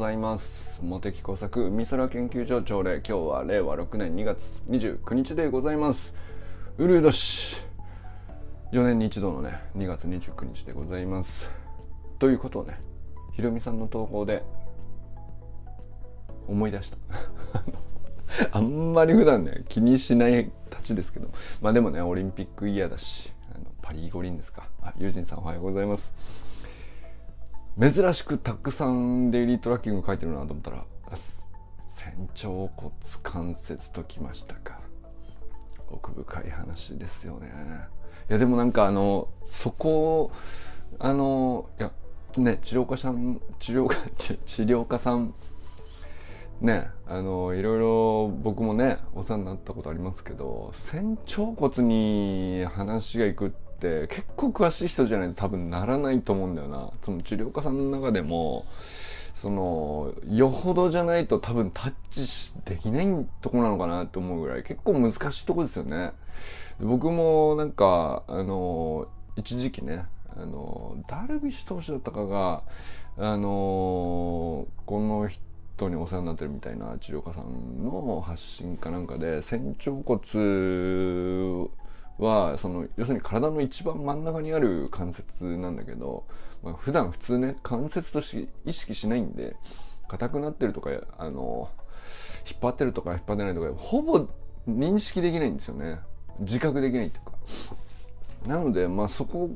ざいます。茂木工作美空研究所朝礼今日は令和6年2月29日でございます。うるう年。4年に一度のね2月29日でございます。ということをねひろみさんの投稿で思い出した。あんまり普段ね気にしないたちですけど。まあでもねオリンピックイヤーだしあのパリ五輪ですか。あユージンさんおはようございます。珍しくたくさんデイリートラッキング書いてるなと思ったら仙腸骨関節ときましたか。奥深い話ですよね。いやでもなんかあのそこあのいやね治療家さん治療家 治療家さんねあのいろいろ僕もねお世話になったことありますけど仙腸骨に話がいくってって結構詳しい人じゃないと多分ならないと思うんだよな。その治療家さんの中でもそのよほどじゃないと多分タッチできないとこなのかなって思うぐらい結構難しいとこですよね。僕もなんかあの一時期ねあのダルビッシュ投手だったかがあのこの人にお世話になってるみたいな治療家さんの発信かなんかで仙腸骨はその要するに体の一番真ん中にある関節なんだけど、まあ、普段普通ね関節として意識しないんで硬くなってるとかあの引っ張ってるとか引っ張ってないとかほぼ認識できないんですよね。自覚できないっていうか。なのでまあそこ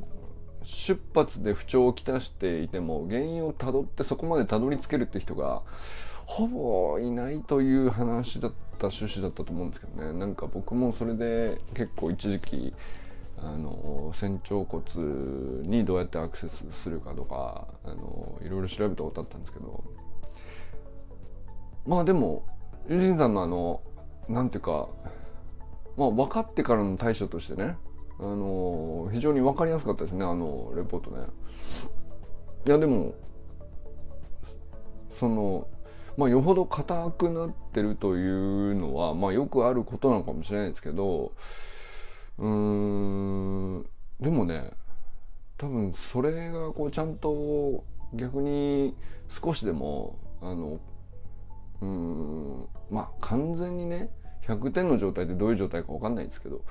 出発で不調をきたしていても原因をたどってそこまでたどり着けるって人がほぼいないという話だった趣旨だったと思うんですけどね。なんか僕もそれで結構一時期あの仙腸骨にどうやってアクセスするかとかあのいろいろ調べたことあったんですけど。まあでもユジンさんのあのなんていうかまあ分かってからの対処としてねあの非常に分かりやすかったですねあのレポートね。いやでもそのまあ、よほど硬くなってるというのは、まあ、よくあることなのかもしれないですけどうーんでもね多分それがこうちゃんと逆に少しでもあのうんまあ完全にね100点の状態でどういう状態か分かんないですけど、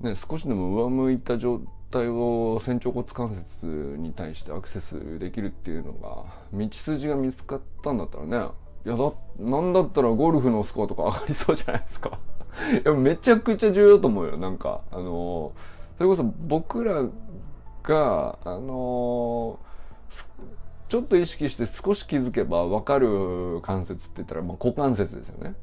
ね、少しでも上向いた状態を仙腸骨関節に対してアクセスできるっていうのが道筋が見つかったんだったらね。いやだなんだったらゴルフのスコアとか上がりそうじゃないですか。いやめちゃくちゃ重要だと思うよ。なんかあのそれこそ僕らがあのちょっと意識して少し気づけば分かる関節って言ったら、まあ、股関節ですよね。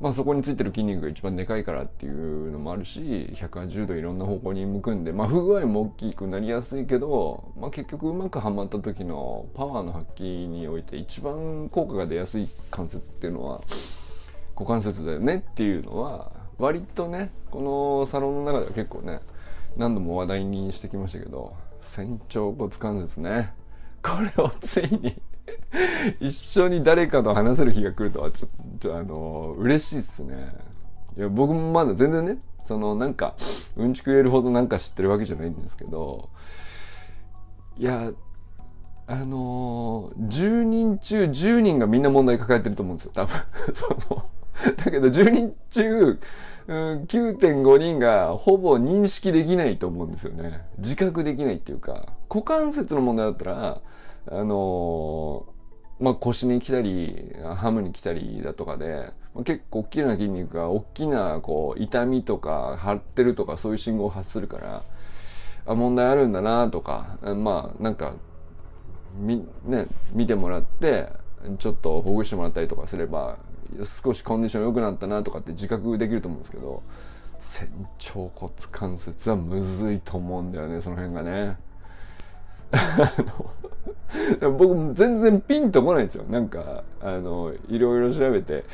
まあ、そこについてる筋肉が一番でかいからっていうのもあるし180度いろんな方向に向くんで、まあ、不具合も大きくなりやすいけど、まあ、結局うまくはまった時のパワーの発揮において一番効果が出やすい関節っていうのは股関節だよねっていうのは割とねこのサロンの中では結構ね何度も話題にしてきましたけど仙腸骨関節ね。これをついに 一緒に誰かと話せる日が来るとはちょっとあの嬉しいっすね。いや僕もまだ全然ねそのなんかうんちく言えるほどなんか知ってるわけじゃないんですけどいやあのー、10人中10人がみんな問題抱えてると思うんですよ多分。そのだけど10人中、うん、9.5人がほぼ認識できないと思うんですよね。自覚できないっていうか股関節の問題だったらあのまあ、腰に来たりハムに来たりだとかで、まあ、結構大きな筋肉が大きなこう痛みとか張ってるとかそういう信号を発するからあ問題あるんだなとかまあなんかみ、ね、見てもらってちょっとほぐしてもらったりとかすれば少しコンディション良くなったなとかって自覚できると思うんですけど仙腸骨関節はむずいと思うんだよねその辺がね。僕全然ピンとこないんですよなんかあのいろいろ調べて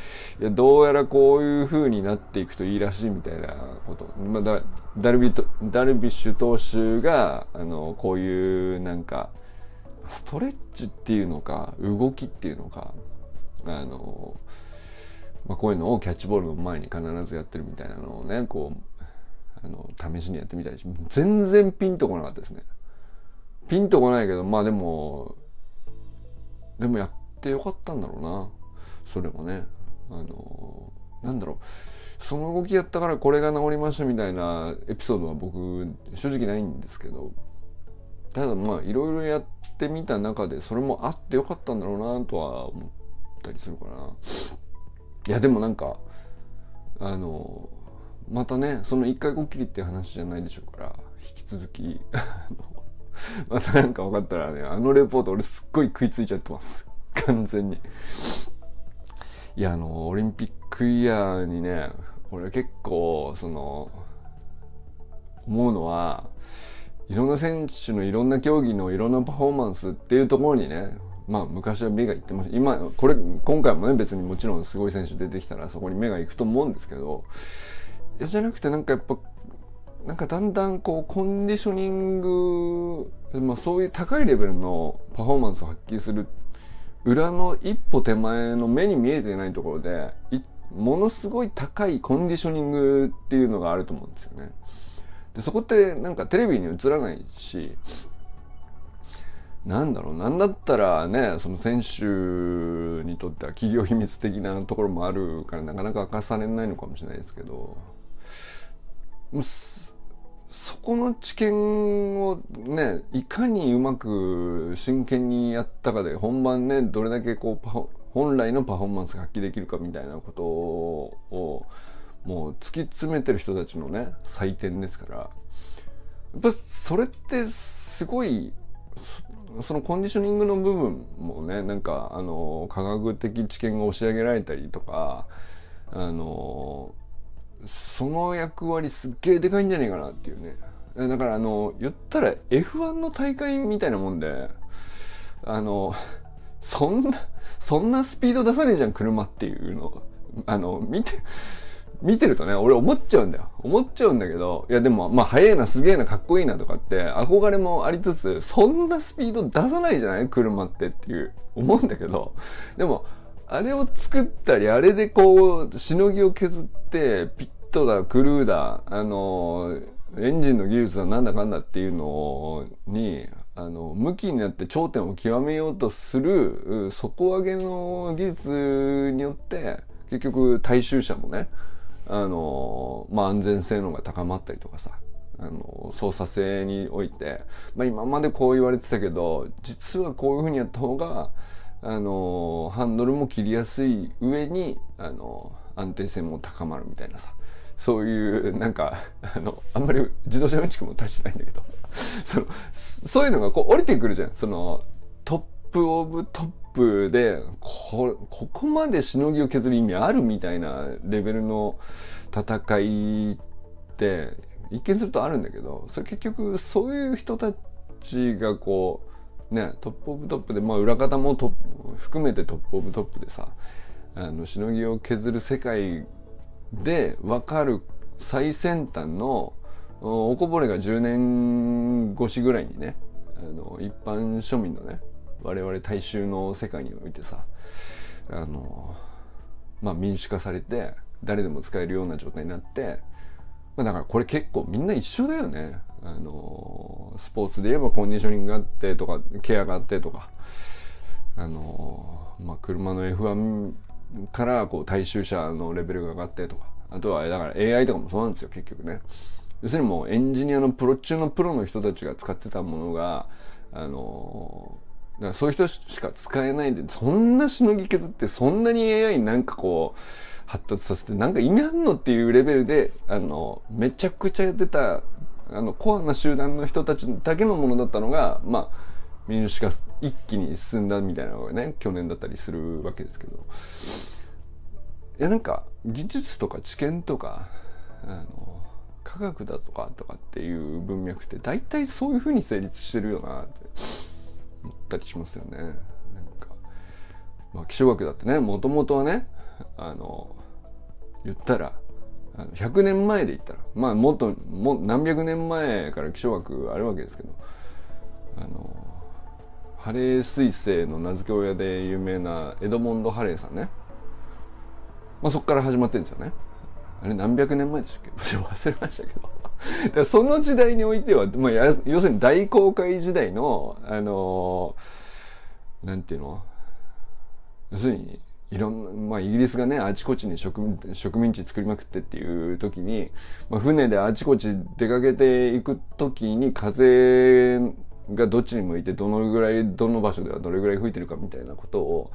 いやどうやらこういう風になっていくといいらしいみたいなこと、まあ、だダルビダルビッシュ投手があのこういうなんかストレッチっていうのか動きっていうのかあの、まあ、こういうのをキャッチボールの前に必ずやってるみたいなのをねこうあの試しにやってみたり全然ピンとこなかったですね。ピンとこないけどまあでもでもやってよかったんだろうな。それもね。あのなんだろう。その動きやったからこれが治りましたみたいなエピソードは僕正直ないんですけど。ただまあいろいろやってみた中でそれもあってよかったんだろうなとは思ったりするかな。いやでもなんかあのまたねその一回こっきりって話じゃないでしょうから引き続き またなんか分かったらねあのレポート俺すっごい食いついちゃってます。完全に。いやあのオリンピックイヤーにね俺結構その思うのはいろんな選手のいろんな競技のいろんなパフォーマンスっていうところにねまあ昔は目がいってました。今これ今回もね別にもちろんすごい選手出てきたらそこに目がいくと思うんですけどじゃなくてなんかやっぱなんかだんだんこうコンディショニング、まあ、そういう高いレベルのパフォーマンスを発揮する裏の一歩手前の目に見えてないところでものすごい高いコンディショニングっていうのがあると思うんですよね。でそこってなんかテレビに映らないしなんだろうなんだったらねその選手にとっては企業秘密的なところもあるからなかなか明かされないのかもしれないですけどそこの知見をねいかにうまく真剣にやったかで本番ねどれだけこう本来のパフォーマンスが発揮できるかみたいなことをもう突き詰めてる人たちのね採点ですから。やっぱそれってすごいそのコンディショニングの部分もねなんかあの科学的知見が押し上げられたりとかあのその役割すっげえでかいんじゃねえかなっていうね。だからあの言ったら F1 の大会みたいなもんであのそんなそんなスピード出さねえじゃん車っていうの。あの見て見てるとね、俺思っちゃうんだよ。思っちゃうんだけど、いやでも、まあ速いな、すげえな、かっこいいなとかって、憧れもありつつ、そんなスピード出さないじゃない？車ってっていう、思うんだけど、でも、あれを作ったり、あれでこう、しのぎを削って、ピットだ、クルーだ、あの、エンジンの技術はなんだかんだっていうのに、あの、向きになって頂点を極めようとする、底上げの技術によって、結局大衆車もね、あの、まあ、安全性能が高まったりとかさ、あの、操作性において、まあ、今までこう言われてたけど、実はこういう風にやった方が、あの、ハンドルも切りやすい上に、あの、安定性も高まるみたいなさ、そういう、なんか、あの、あんまり自動車うんちくも出してないんだけど、その、そういうのがこう降りてくるじゃん。その、 top of top でこここまでしのぎを削る意味あるみたいなレベルの戦いって一見するとあるんだけどそれ結局そういう人たちがこうね top of top でまあ裏方もト含めて top of top でさあのしのぎを削る世界で分かる最先端のおこぼれが10年越しぐらいにねあの一般庶民のね我々大衆の世界においてさあのまあ民主化されて誰でも使えるような状態になって、まあ、だからこれ結構みんな一緒だよね。あのスポーツで言えばコンディショニングがあってとかケアがあってとかあのまあ車の F1 からこう大衆車のレベルが上がってとかあとはだから AI とかもそうなんですよ結局ね。要するにもうエンジニアのプロ中のプロの人たちが使ってたものがあのだからそういう人しか使えないで、そんなしのぎ削って、そんなに AI になんかこう、発達させて、なんか意味あんのっていうレベルで、あの、めちゃくちゃやってた、あの、コアな集団の人たちだけのものだったのが、まあ、民主化一気に進んだみたいなのがね、去年だったりするわけですけど。いや、なんか、技術とか知見とか、あの、科学だとかとかっていう文脈って大体そういうふうに成立してるよなって。思ったりしますよね。なんか、まあ、気象学だってね、もともとはね、あの、言ったら、あの100年前で言ったら、まあもっと、も何百年前から気象学あるわけですけど、あの、ハレー彗星の名付け親で有名なエドモンド・ハレーさんね。まあそこから始まってるんですよね。あれ何百年前でしたっけ？忘れましたけど。その時代においては、まあ、要するに大航海時代の、あの、なんていうの？要するにいろんな、まあ、イギリスがね、あちこちに植民植民地作りまくってっていう時に、まあ、船であちこち出かけていく時に風がどっちに向いてどのぐらい、どの場所ではどれぐらい吹いてるかみたいなことを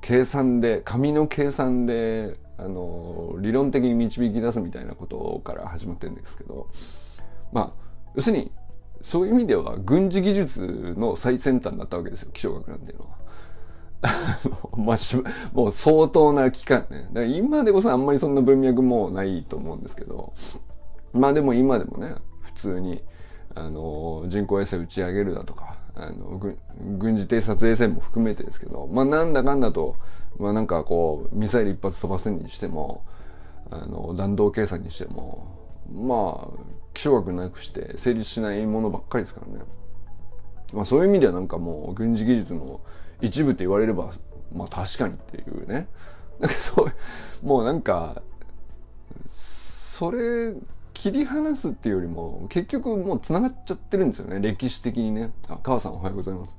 計算で、紙の計算で、あの、理論的に導き出すみたいなことから始まってるんですけど、まあ、要するに、そういう意味では軍事技術の最先端だったわけですよ、気象学なんていうのは。まあし、もう相当な期間ね。だから今でこそあんまりそんな文脈もないと思うんですけど、まあでも今でもね、普通に、あの、人工衛星打ち上げるだとか、あの、軍事偵察衛星も含めてですけど、まあなんだかんだと、まあなんかこう、ミサイル一発飛ばすにしても、あの、弾道計算にしても、まあ、気象学なくして成立しないものばっかりですからね。まあそういう意味ではなんかもう軍事技術の一部って言われれば、まあ確かにっていうね。なんかそう、もうなんか、それ、切り離すっていうよりも、結局もう繋がっちゃってるんですよね。歴史的にね。あ、母さんおはようございます。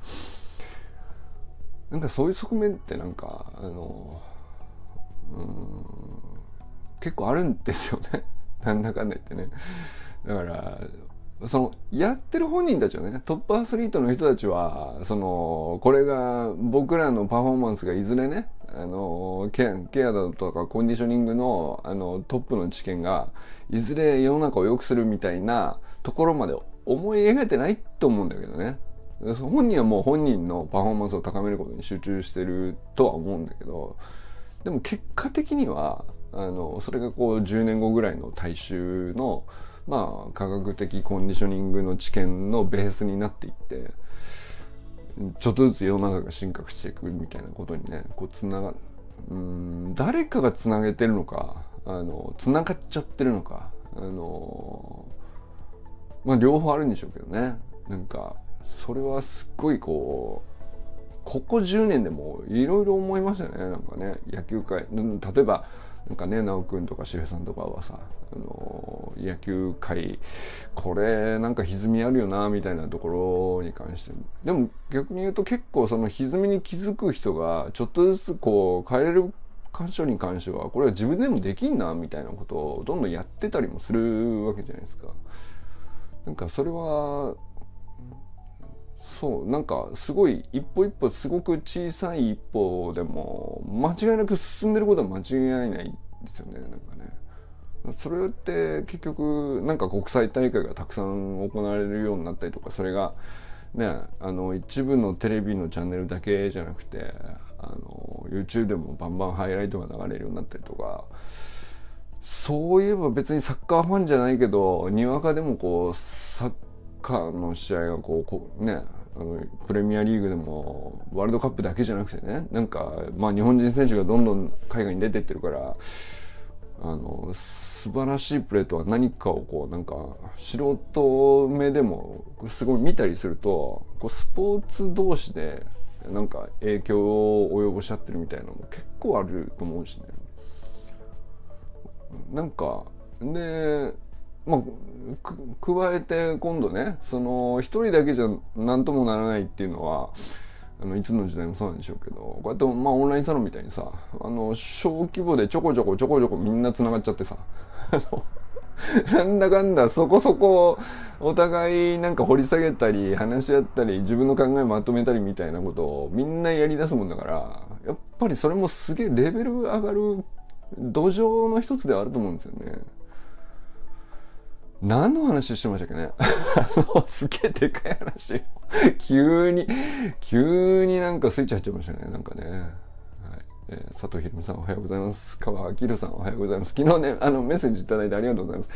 なんかそういう側面ってなんか、あの、うん、結構あるんですよね。なんだかんだ言ってね。だから、その、やってる本人たちはね、トップアスリートの人たちは、その、これが僕らのパフォーマンスがいずれね、あの、ケア、ケアだとかコンディショニングの、あの、トップの知見が、いずれ世の中を良くするみたいなところまで思い描いてないと思うんだけどね。本人はもう本人のパフォーマンスを高めることに集中してるとは思うんだけど、でも結果的には、あの、それがこう10年後ぐらいの大衆の、まあ、科学的コンディショニングの知見のベースになっていって、ちょっとずつ世の中が進化していくみたいなことにね、こう、つなが、うん、誰かがつなげてるのか、あの、つながっちゃってるのか、あの、まあ、両方あるんでしょうけどね。なんか、それはすっごいこう、ここ10年でもいろいろ思いましたね、なんかね、野球界。例えば、なんかね、直くんとか周平さんとかはさ、あの野球界、これなんか歪みあるよな、みたいなところに関して。でも逆に言うと結構その歪みに気づく人がちょっとずつこう変えれる箇所に関しては、これは自分でもできんな、みたいなことをどんどんやってたりもするわけじゃないですか。なんかそれは、そうなんかすごい一歩一歩すごく小さい一歩でも間違いなく進んでることは間違いないですよねなんかね。それって結局なんか国際大会がたくさん行われるようになったりとかそれがねあの一部のテレビのチャンネルだけじゃなくてあの YouTube でもバンバンハイライトが流れるようになったりとかそういえば別にサッカーファンじゃないけどにわかでもこうサッカーの試合がこうこうねあのプレミアリーグでもワールドカップだけじゃなくてねなんかまあ日本人選手がどんどん海外に出てってるからあの素晴らしいプレーとは何かをこうなんか素人目でもすごい見たりするとこうスポーツ同士でなんか影響を及ぼしちゃってるみたいなのも結構あると思うしね。なんかでまあ、加えて今度ねその一人だけじゃ何ともならないっていうのはあのいつの時代もそうなんでしょうけどこうやって、まあ、オンラインサロンみたいにさあの小規模でちょこちょこちょこちょこみんなつながっちゃってさなんだかんだそこそこお互いなんか掘り下げたり話し合ったり自分の考えまとめたりみたいなことをみんなやりだすもんだからやっぱりそれもすげえレベル上がる土壌の一つではあると思うんですよね。何の話してましたっけね？あの、すげえでかい話。急に、急になんかスイッチ入っちゃいましたね。なんかね。はい。えー、佐藤ひろみさんおはようございます。川明さんおはようございます。昨日ね、あの、メッセージいただいてありがとうございます。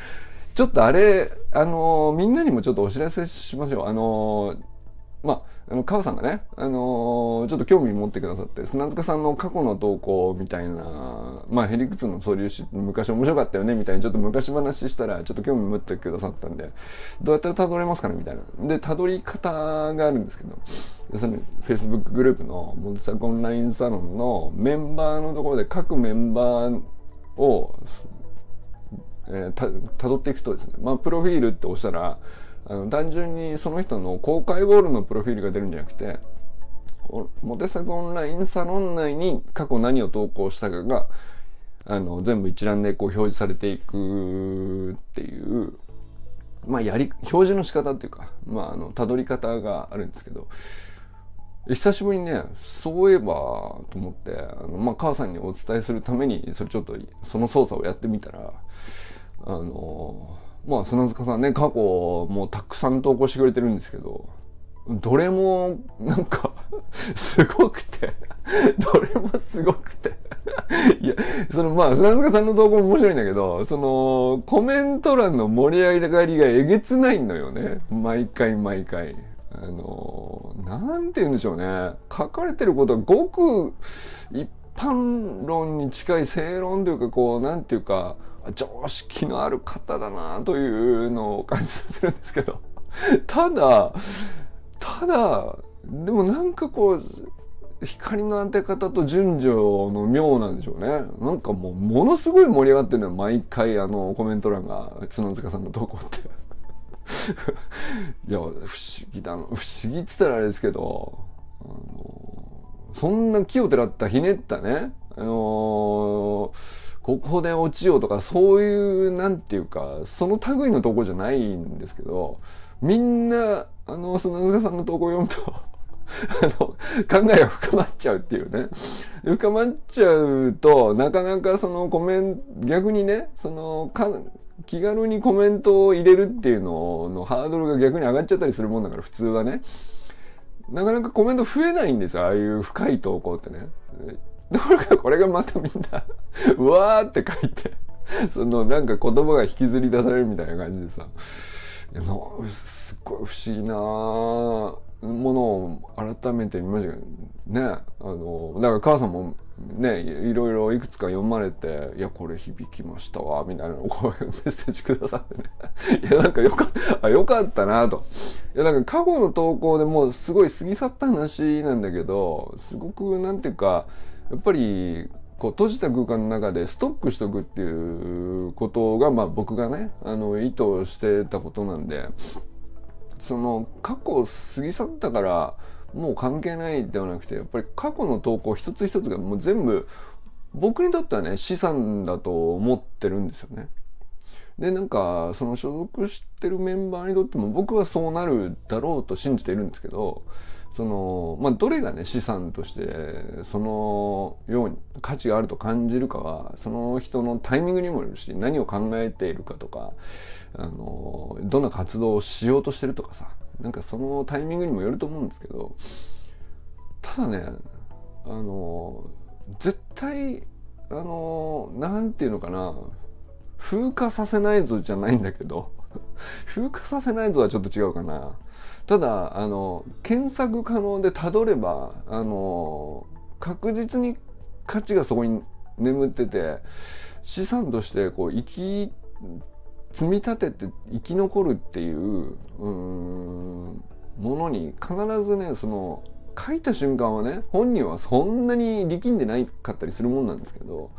ちょっとあれ、あのー、みんなにもちょっとお知らせしましょう。あのーまあ、あの、川さんがね、あのー、ちょっと興味持ってくださって、砂塚さんの過去の投稿みたいな、まあ、ヘリクツの素粒子昔面白かったよね、みたいにちょっと昔話したら、ちょっと興味持ってくださったんで、どうやったら辿れますかねみたいな。で、辿り方があるんですけど、その Facebook グループのモンスターオンラインサロンのメンバーのところで各メンバーを、えー、た、辿っていくとですね、まあ、プロフィールって押したら、あの単純にその人の公開ボールのプロフィールが出るんじゃなくて、モテ作オンラインサロン内に過去何を投稿したかが、あの、全部一覧でこう表示されていくっていう、まあ、やり、表示の仕方っていうか、まあ、あの、たどり方があるんですけど、久しぶりにね、そういえば、と思って、あの、まあ、母さんにお伝えするために、それちょっと、その操作をやってみたら、あの、まあ、砂塚さんね、過去、もうたくさん投稿してくれてるんですけど、どれも、なんか すごくてどれもすごくていや、そのまあ、砂塚さんの動画も面白いんだけど、その、コメント欄の盛り上がりがえげつないのよね。毎回毎回。あの、なんて言うんでしょうね。書かれてることはごく一般論に近い正論というか、こう、なんていうか、常識のある方だなというのを感じさせるんですけど。ただ、ただ、でもなんかこう、光の当て方と順序の妙なんでしょうね。なんかもう、ものすごい盛り上がってるのよ。毎回、あの、コメント欄が、角塚さんの投稿って。いや、不思議だな。不思議って言ったらあれですけど、あのそんな木をてらったひねったね、あのー、ここで落ちようとか、そういう、なんていうか、その類の投稿じゃないんですけど、みんな、あの、砂塚さんの投稿を読むと あの、考えが深まっちゃうっていうね。深まっちゃうと、なかなかそのコメント、逆にね、その、気軽にコメントを入れるっていうののハードルが逆に上がっちゃったりするもんだから、普通はね。なかなかコメント増えないんですよ、ああいう深い投稿ってね。だからこれがまたみんなうわーって書いてそのなんか言葉が引きずり出されるみたいな感じでさ。すっごい不思議なものを改めて見ましたけどねあのだから母さんもねいろいろいくつか読まれて「いやこれ響きましたわ」みたいなこういうメッセージくださってね いやなんかよかったあよかったなといやなんか過去の投稿でもうすごい過ぎ去った話なんだけどすごくなんていうかやっぱりこう閉じた空間の中でストックしとくっていうことが、まあ僕がね、あの、意図してたことなんで、その過去過ぎ去ったからもう関係ないではなくて、やっぱり過去の投稿一つ一つがもう全部僕にとってはね、資産だと思ってるんですよね。で、なんか、その所属してるメンバーにとっても僕はそうなるだろうと信じているんですけど、その、まあ、どれがね、資産として、そのように価値があると感じるかは、その人のタイミングにもよるし、何を考えているかとか、あの、どんな活動をしようとしてるとかさ、なんかそのタイミングにもよると思うんですけど、ただね、あの、絶対、あの、なんていうのかな、風化させないぞじゃないんだけど、風化させないぞはちょっと違うかな。ただ、あの、検索可能でたどれば、あの、確実に価値がそこに眠ってて、資産としてこう生き、積み立てて生き残るっていう、う、ものに必ずね、その、書いた瞬間はね、本人はそんなに力んでないかったりするもんなんですけど、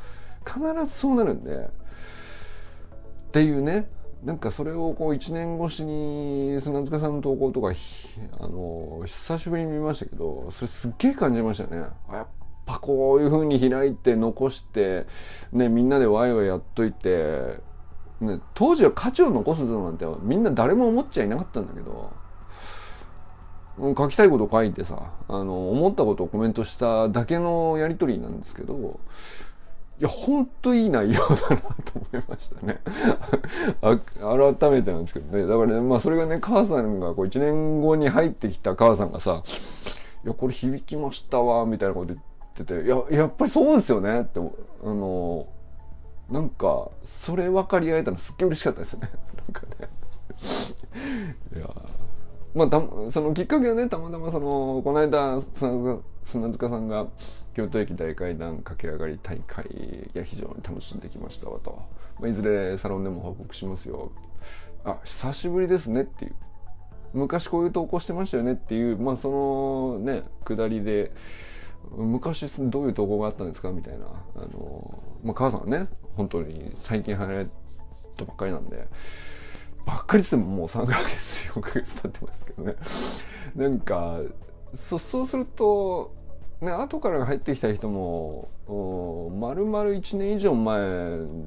必ずそうなるんで、っていうね、なんかそれをこう1年越しに砂塚さんの投稿とかあの久しぶりに見ましたけどそれすっげえ感じましたね。やっぱこういう風に開いて残してねみんなでワイワイやっといて、ね、当時は価値を残すぞなんてみんな誰も思っちゃいなかったんだけど書きたいこと書いてさあの思ったことをコメントしただけのやり取りなんですけどいや、ほんといい内容だなと思いましたね改めてなんですけどね。だからね、まあそれがね、母さんがこう1年後に入ってきた母さんがさ、いや、これ響きましたわ、みたいなこと言ってて、いや、やっぱりそうですよねって、あの、なんか、それ分かり合えたのすっげえ嬉しかったですよね。なんかね。いやまあ、たそのきっかけはね、たまたまその、この間、砂塚さんが京都駅大階段駆け上がり大会、いや、非常に楽しんできましたわと。まあ、いずれサロンでも報告しますよ。あ、久しぶりですねっていう。昔こういう投稿してましたよねっていう、まあそのね、下りで、昔どういう投稿があったんですかみたいな。あの、まあ母さんはね、本当に最近離れたばっかりなんで、ばっかりってももう3ヶ月、4ヶ月経ってますけどね。なんか、そそうするとね後から入ってきた人もまるまる1年以上前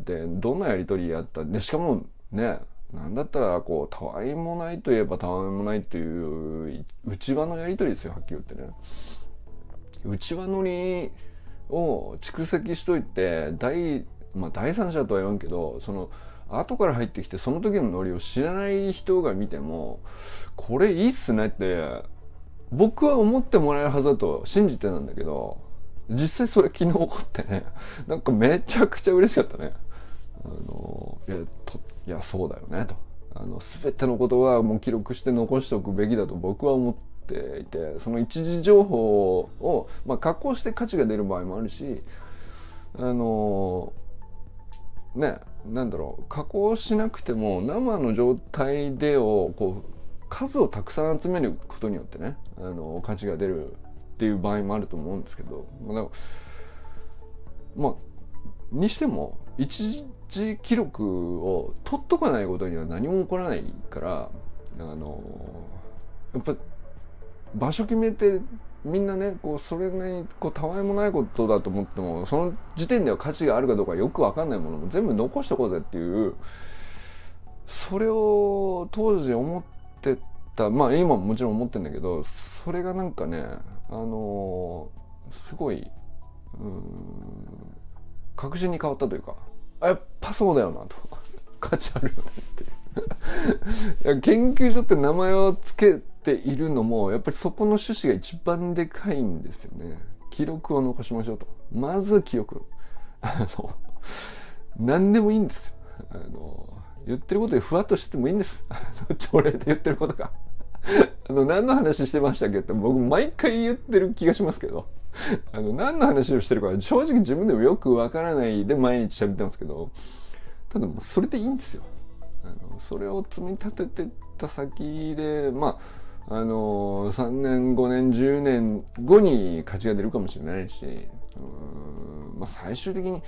でどんなやり取りやったでしかもねなんだったらこうたわいもないといえばたわいもないという内輪のやり取りですよはっきり言ってね。内輪乗りを蓄積しといて第,、まあ、第三者とは言わんけどその後から入ってきてその時のノリを知らない人が見てもこれいいっすねって僕は思ってもらえるはずだと信じてたんだけど実際それ昨日起こってね なんかめちゃくちゃ嬉しかったね。あのいやといやそうだよねとあの全てのことはもう記録して残しておくべきだと僕は思っていてその一時情報を、まあ、加工して価値が出る場合もあるしあのねなんだろう加工しなくても生の状態でをこう数をたくさん集めることによってねあの価値が出るっていう場合もあると思うんですけどまあまあにしても一時記録を取っとかないことには何も起こらないからあのやっぱ場所決めてみんなねこうそれなりにこうたわいもないことだと思ってもその時点では価値があるかどうかよく分かんないものも全部残しておこうぜっていうそれを当時思っててた。まあ今ももちろん思ってんだけどそれがなんかねあのすごい確信に変わったというかやっぱそうだよなと。価値あるよねって 研究所って名前を付けているのもやっぱりそこの趣旨が一番でかいんですよね。記録を残しましょうと。まず記憶あの何でもいいんですよ。あの言ってることでふわっとしててもいいんです。朝礼で言ってることが。あの何の話してましたっけって僕毎回言ってる気がしますけど。あの何の話をしてるか正直自分でもよくわからないで毎日喋ってますけど。ただもうそれでいいんですよ。あのそれを積み立ててた先でまああの3年5年10年後に価値が出るかもしれないしうん、まあ、最終的に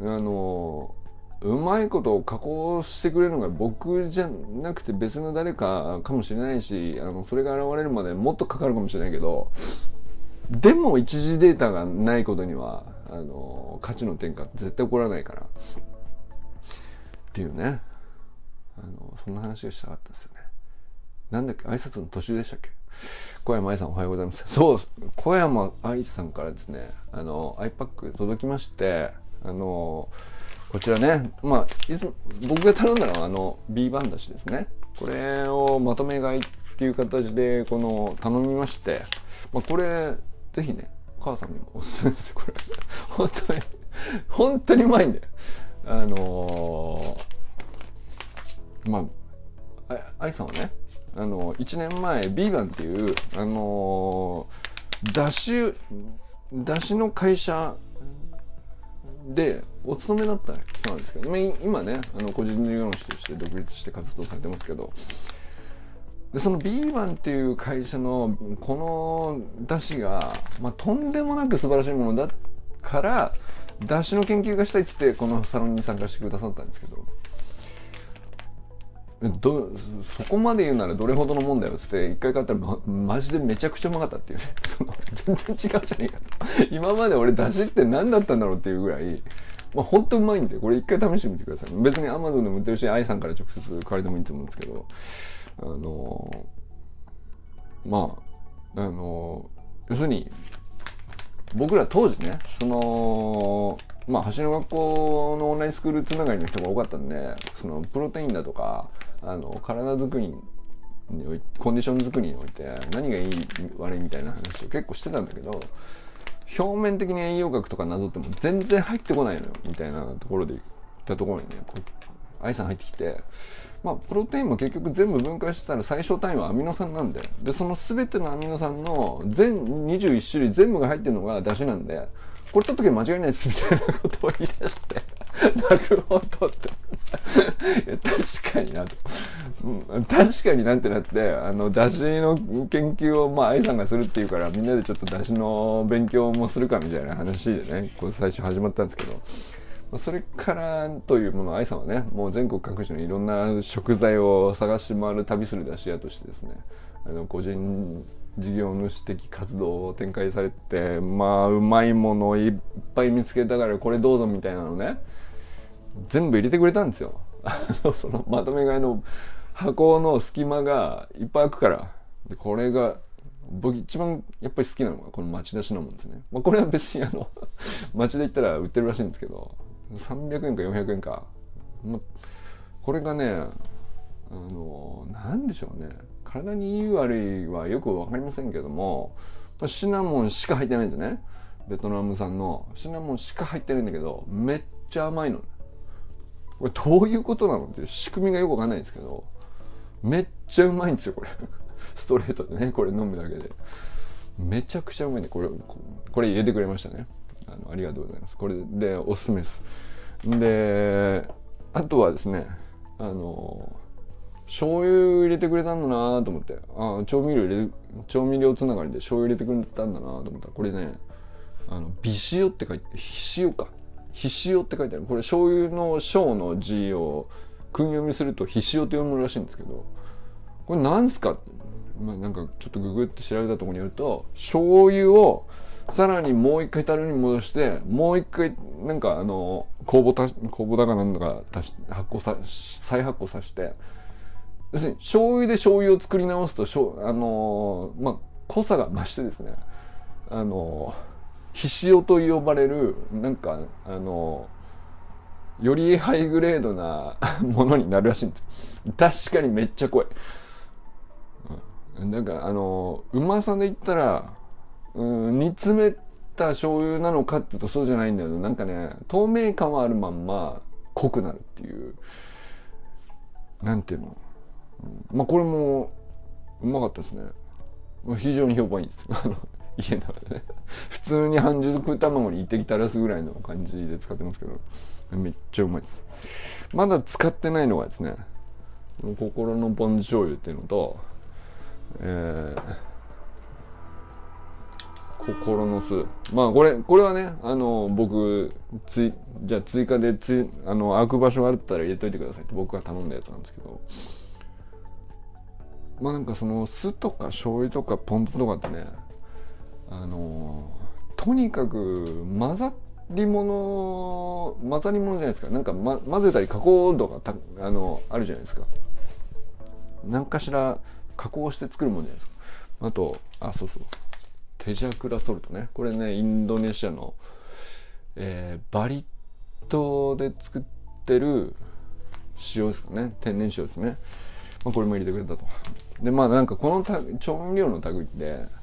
あのうまいことを加工してくれるのが僕じゃなくて別の誰かかもしれないしあのそれが現れるまでもっとかかるかもしれないけどでも一時データがないことにはあの価値の転換絶対起こらないからっていうねあのそんな話がしたかったですよね。なんだっけ挨拶の途中でしたっけ？小山愛さんおはようございます。そう、小山愛さんからですね、あの、iPack 届きまして、あの、こちらね、まあ、いつ僕が頼んだのはあの B 番だしですね。これをまとめ買いっていう形で、この、頼みまして、まあ、これ、ぜひね、母さんにもおすすめです、これ。本当に、本当にうまいんで。あのー、まあ、愛さんはね、あの1年前ビーバンっていうあのだしだしの会社でお勤めだった人なんですけど今ねあの個人事業主として独立して活動されてますけどでその B1 っていう会社のこの出汁が、まあ、とんでもなく素晴らしいものだから出汁の研究がしたいっつってこのサロンに参加してくださったんですけどどそこまで言うならどれほどのもんだよっつって一回買ったら、ま、マジでめちゃくちゃうまかったっていうね。全然違うじゃねえかと今まで俺出汁って何だったんだろうっていうぐらいまあ本当うまいんでこれ一回試してみてください。別に Amazon でも売ってるし愛さんから直接借りてもいいと思うんですけど。あのまああの要するに僕ら当時ねそのまあ橋の学校のオンラインスクールつながりの人が多かったんでそのプロテインだとかあの体づくりにおいコンディション作りにおいて何がいい悪いみたいな話を結構してたんだけど表面的に栄養学とかなぞっても全然入ってこないのよみたいなところで行ったところにね愛さん入ってきてまあ、プロテインも結局全部分解したら最小単位はアミノ酸なんででその全てのアミノ酸の全21種類全部が入ってるのが出汁なんでこれ取っとけば間違いないですみたいなことを言い出して なるほどって。確かになと、確かになんてなってあの出汁の研究をまあ愛さんがするっていうからみんなでちょっと出汁の勉強もするかみたいな話でねこれ最初始まったんですけど。それからというもの愛さんはねもう全国各地のいろんな食材を探し回る旅する出し屋としてですねあの個人事業主的活動を展開されてまあうまいものをいっぱい見つけたからこれどうぞみたいなのね全部入れてくれたんですよ。そのまとめ買いの箱の隙間がいっぱい開くから。でこれが僕一番やっぱり好きなのがこの町田市のもんですね、まあ、これは別にあの 町で行ったら売ってるらしいんですけど。300円か400円か、ま、これがねあの何でしょうね。体にいい悪いはよく分かりませんけどもシナモンしか入ってないんですね。ベトナム産の。シナモンしか入ってないんだけどめっちゃ甘いの。これどういうことなのっていう仕組みがよくわかんないんですけどめっちゃうまいんですよこれ。ストレートでねこれ飲むだけで。めちゃくちゃうまいんでこれこれ入れてくれましたね。あのありがとうございます。これでおすすめです。であとはですねあの醤油入れてくれたんだなと思って。あ調味料入れ調味料つながりで醤油入れてくれたんだなと思ったらこれねあのビシオって書いてひ塩か。ひしおって書いてある。これ醤油の小の字を訓読みするとひしおと読むらしいんですけどこれ何すか？まあ、なんかちょっとググって調べたところによると醤油をさらにもう一回樽に戻してもう一回なんかあの酵母酵母だかなんだか発酵さ再発酵させて要するに醤油で醤油を作り直すとしょあのまあ濃さが増してですねあのひしおと呼ばれるなんかあのよりハイグレードな ものになるらしいんです。確かにめっちゃ濃い。なんかあのうまさで言ったらうん煮詰めた醤油なのかって言うとそうじゃないんだけどなんかね透明感はあるまんま濃くなるっていう。なんていうの、まあこれもうまかったですね。非常に評判いいです。家の普通に半熟卵に一滴垂らすぐらいの感じで使ってますけど。めっちゃうまいです。まだ使ってないのがですね心のポン酢醤油っていうのとえー、心の巣まあこれこれはねあの僕つじゃあ追加でつあの開く場所があったら入れといてくださいって僕が頼んだやつなんですけど。まあなんかその酢とか醤油とかポン酢とかってねあのとにかく混ざり物混ざり物じゃないですか。なんか、ま、混ぜたり加工度がたあのあるじゃないですか。何かしら加工して作るもんじゃないですか。あとあそうそう。テジャクラソルトね。これねインドネシアの、えー、バリ島で作ってる塩ですかね。天然塩ですね、まあ、これも入れてくれたと。でまあなんかこの調味料の類って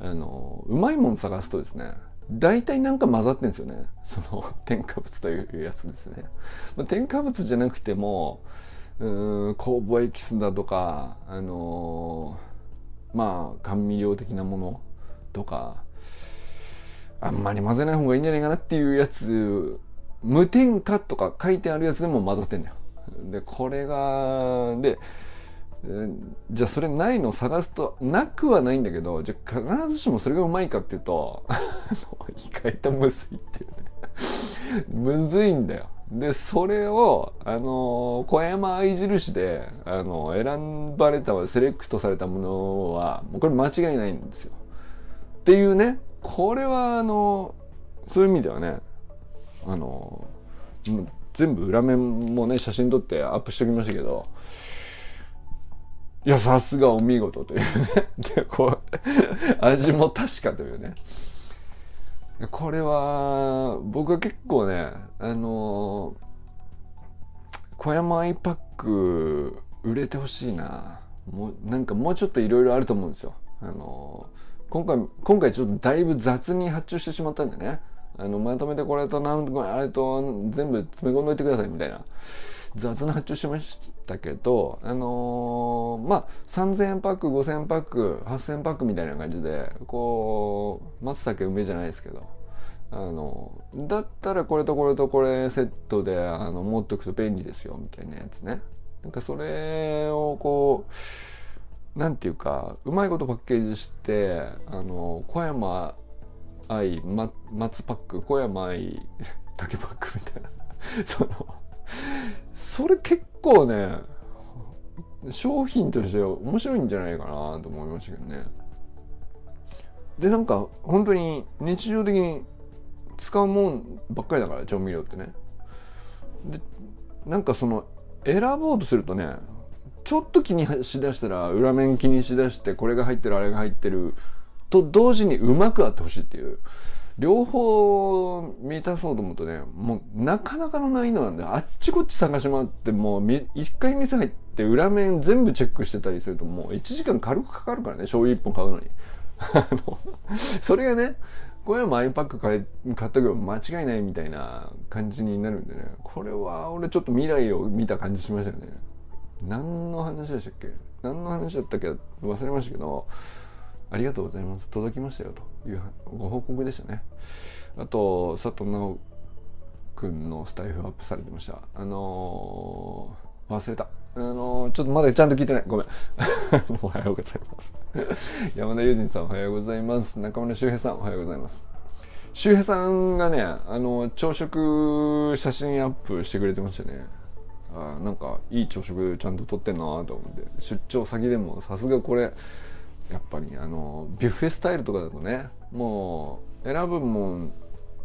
あのうまいもん探すとですね大体なんか混ざってんですよね。その添加物というやつですね、まあ、添加物じゃなくてもうん酵母エキスだとかあのー、まあ甘味料的なものとかあんまり混ぜない方がいいんじゃないかなっていうやつ無添加とか書いてあるやつでも混ざってんだよ。でこれがでじゃあそれないのを探すとなくはないんだけどじゃあ必ずしもそれがうまいかっていうと意外とむずいっていうね。むずいんだよ。でそれをあの小山愛印であの選ばれたセレクトされたものはもうこれ間違いないんですよ。っていうねこれはあのそういう意味ではねあの全部裏面もね写真撮ってアップしておきましたけどいや、さすがお見事というね。で、こう、味も確かというね。これは、僕は結構ね、あの小山アイパック売れてほしいな。もう、なんかもうちょっといろいろあると思うんですよ。あの今回、今回ちょっとだいぶ雑に発注してしまったんでね。あの、まとめてこれとなんとあれと全部詰め込んどいてくださいみたいな。雑な発注しましたけど、あのー、まあ、3000円パック、5000パック、8000パックみたいな感じで、こう、松茸梅じゃないですけど、あの、だったらこれとこれとこれセットで、あの、持っておくと便利ですよ、みたいなやつね。なんかそれをこう、なんていうか、うまいことパッケージして、あの、小山愛、ま、松パック小山愛竹パックみたいな そのそれ結構ね商品として面白いんじゃないかなと思いましたけどね。でなんか本当に日常的に使うもんばっかりだから調味料ってね。でなんかその選ぼうとするとねちょっと気にしだしたら裏面気にしだしてこれが入ってるあれが入ってると同時にうまくあってほしいっていう。両方満たそうと思うとねもうなかなかの難易度なんであっちこっち探し回ってもう一回店入って裏面全部チェックしてたりするともう1時間軽くかかるからね醤油1本買うのに。それがねこれはマイパック買買っとけば間違いないみたいな感じになるんでね。これは俺ちょっと未来を見た感じしましたよね。何の話でしたっけ？何の話だったっけ？忘れましたけどありがとうございます。届きましたよと。いうご報告でしたね。あと佐藤直君のスタイフアップされてました。あのー、忘れた。あのー、ちょっとまだちゃんと聞いてない。ごめん。おはようございます。山田友人さんおはようございます。中村修平さんおはようございます。周平さんがねあの朝食写真アップしてくれてましたね。あなんかいい朝食ちゃんと撮ってんなと思って。出張先でもさすがこれやっぱりあのビュッフェスタイルとかだとねもう選ぶもん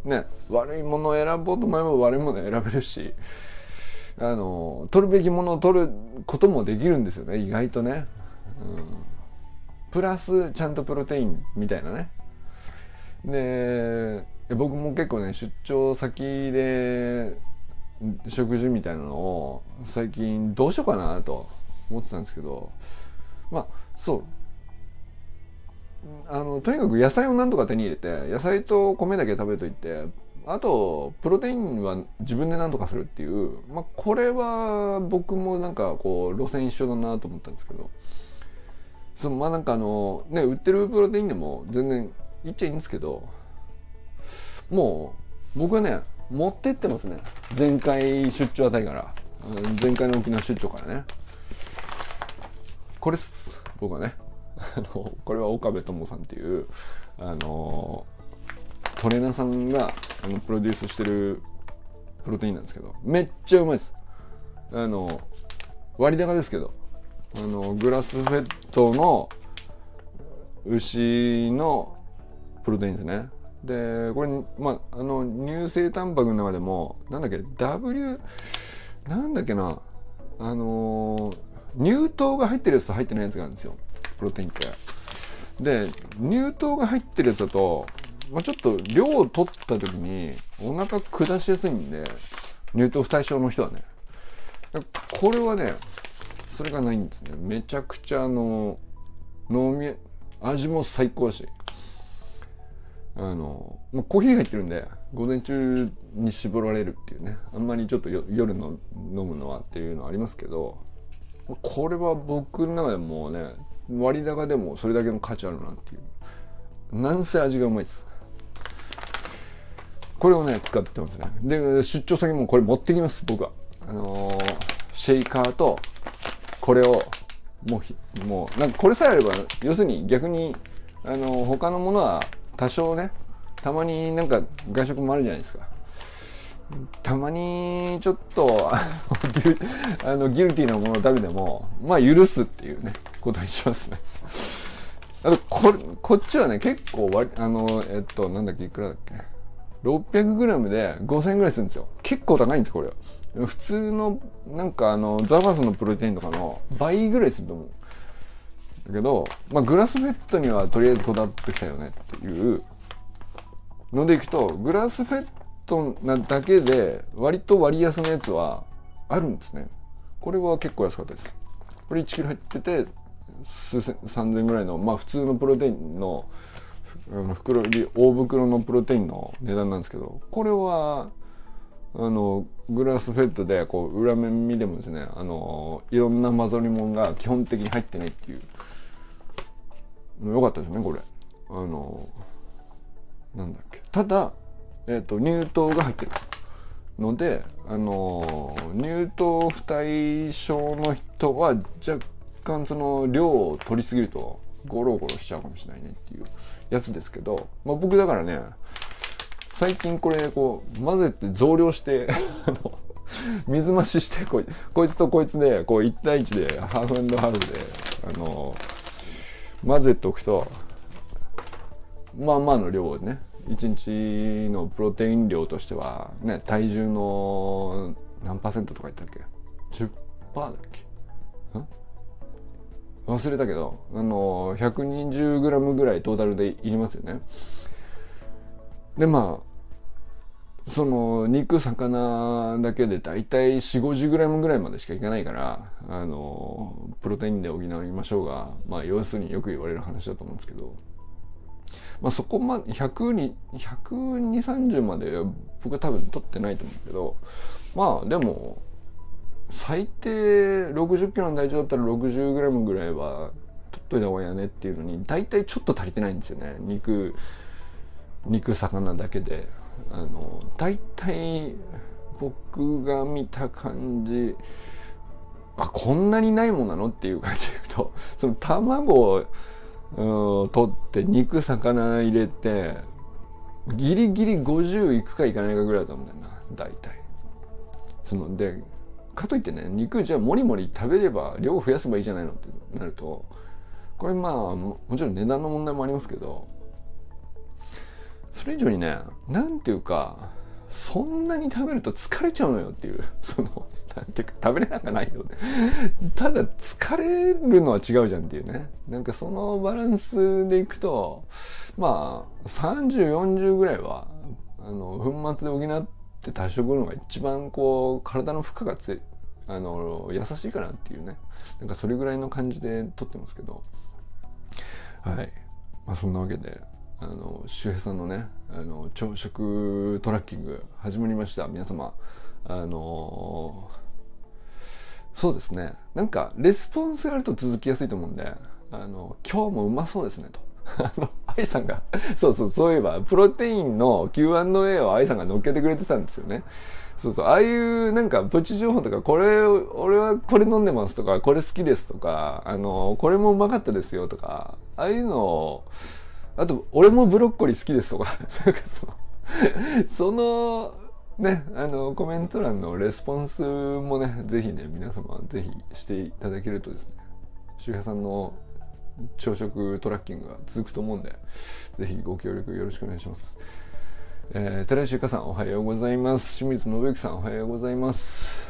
ね悪いものを選ぼうと思えば悪いもの選べるしあの取るべきものを取ることもできるんですよね意外とね、うん、プラスちゃんとプロテインみたいなね。で僕も結構ね出張先で食事みたいなのを最近どうしようかなと思ってたんですけどまあそう。あのとにかく野菜を何とか手に入れて野菜と米だけ食べといてあとプロテインは自分で何とかするっていう、まあ、これは僕もなんかこう路線一緒だなと思ったんですけどそのまあなんかあのね売ってるプロテインでも全然いっちゃいいんですけどもう僕はね持ってってますね。前回出張あたりから。前回の沖縄出張からね。これっす。僕はね。あのこれは岡部友さんっていうあのトレーナーさんがあのプロデュースしてるプロテインなんですけどめっちゃうまいです。あの割高ですけどあのグラスフェットの牛のプロテインですね。でこれまああの乳製タンパクの中でもなんだっけ W なんだっけなあの乳糖が入ってるやつと入ってないやつがあるんですよ。プロテインって。で乳糖が入ってるやつだと、まあ、ちょっと量を取った時にお腹下しやすいんで乳糖不対症の人はね。これはねそれがないんですね。めちゃくちゃあの飲み味も最高だし。あの、まあ、コーヒー入ってるんで午前中に絞られるっていうね。あんまりちょっと夜の飲むのはっていうのはありますけどこれは僕の中でもうね割高でもそれだけの価値あるなっていう。なんせ味がうまいです。これをね使ってますね。で出張先もこれ持ってきます僕は。あのー、シェイカーとこれをもうもうなんかこれさえあれば要するに逆にあのー、他のものは多少ねたまになんか外食もあるじゃないですか。たまにちょっとあのギルティーなものを食べてもまあ許すっていうねことにしますね。あとここっちはね結構割あのえっとなんだっけいくらだっけ？600g で5000円ぐらいするんですよ。結構高いんですこれ普通のなんかあのザバスのプロテインとかの倍ぐらいすると思う。だけど、まあ、グラスフェットにはとりあえずこだわってきたよねっていうのでいくとグラスフェットなだけで割と割安のやつはあるんですね。これは結構安かったです。これ1キロ入ってて数千3000円ぐらいのまあ普通のプロテインの袋大袋のプロテインの値段なんですけどこれはあのグラスフェットでこう裏面見てもですねあのいろんな混ざり物が基本的に入ってないっていう。よかったですねこれ。あのなんだっけ。ただえ、ー、と乳糖が入ってるのであの乳糖不対症の人は若干その量を取りすぎるとゴロゴロしちゃうかもしれないねっていうやつですけど、まあ、僕だからね最近これこう混ぜて増量して 水増ししてこいこいつとこいつでこう1対1でハーフハーフであの混ぜておくとまあまあの量をね1日のプロテイン量としてはね体重の何パーセントとか言ったっけ？10%だっけ？忘れたけどあの 120g ぐらいトータルでいりますよね。でまあその肉魚だけで大体4 5 0グラムぐらいまでしかいかないからあのプロテインで補いましょうがまあ要するによく言われる話だと思うんですけど。まあ、そこまで100に12030まで僕は多分取ってないと思うけどまあでも最低60キロの体重だったら60グラムぐらいは取っといた方がいいよねっていうのに大体ちょっと足りてないんですよね。肉肉魚だけで。あの大体僕が見た感じあこんなにないもんなのっていう感じでいくとその卵を取って肉魚入れてギリギリ50いくかいかないかぐらいだと思うんだよな大体。そのでかといってね肉じゃあもりもり食べれば量増やせばいいじゃないのってなるとこれまあもちろん値段の問題もありますけどそれ以上にねなんていうかそんなに食べると疲れちゃうのよっていうそのていうか食べれなくないよ。ただ疲れるのは違うじゃんっていうね。なんかそのバランスでいくとまあ3040ぐらいはあの粉末で補って多食のが一番こう体の負荷がついあの優しいかなっていうね。なんかそれぐらいの感じで撮ってますけど。はい。まあそんなわけであの周平さんのねあの朝食トラッキング始まりました。皆様あのそうですねなんかレスポンスがあると続きやすいと思うんであの今日もうまそうですねと あの、愛さんが、そうそう、そういえば、プロテインの Q&A を愛さんが乗っけてくれてたんですよね。そうそう、ああいうなんかプチ情報とか、これ、俺はこれ飲んでますとか、これ好きですとか、あの、これもうまかったですよとか、ああいうのを、あと、俺もブロッコリー好きですとか、なんかその、その、ね、あの、コメント欄のレスポンスもね、ぜひね、皆様ぜひしていただけるとですね、周平さんの朝食トラッキングが続くと思うんで、ぜひご協力よろしくお願いします。えー、寺石ゆかさんおはようございます。清水信之さんおはようございます。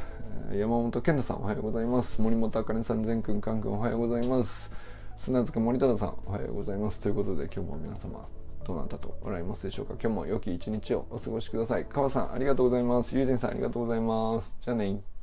山本健太さんおはようございます。森本あかねさん、全くん、かんくんおはようございます。砂塚森忠さんおはようございます。ということで今日も皆様どなったとおられますでしょうか今日も良き一日をお過ごしください。川さんありがとうございます。ゆうじんさんありがとうございます。じゃあね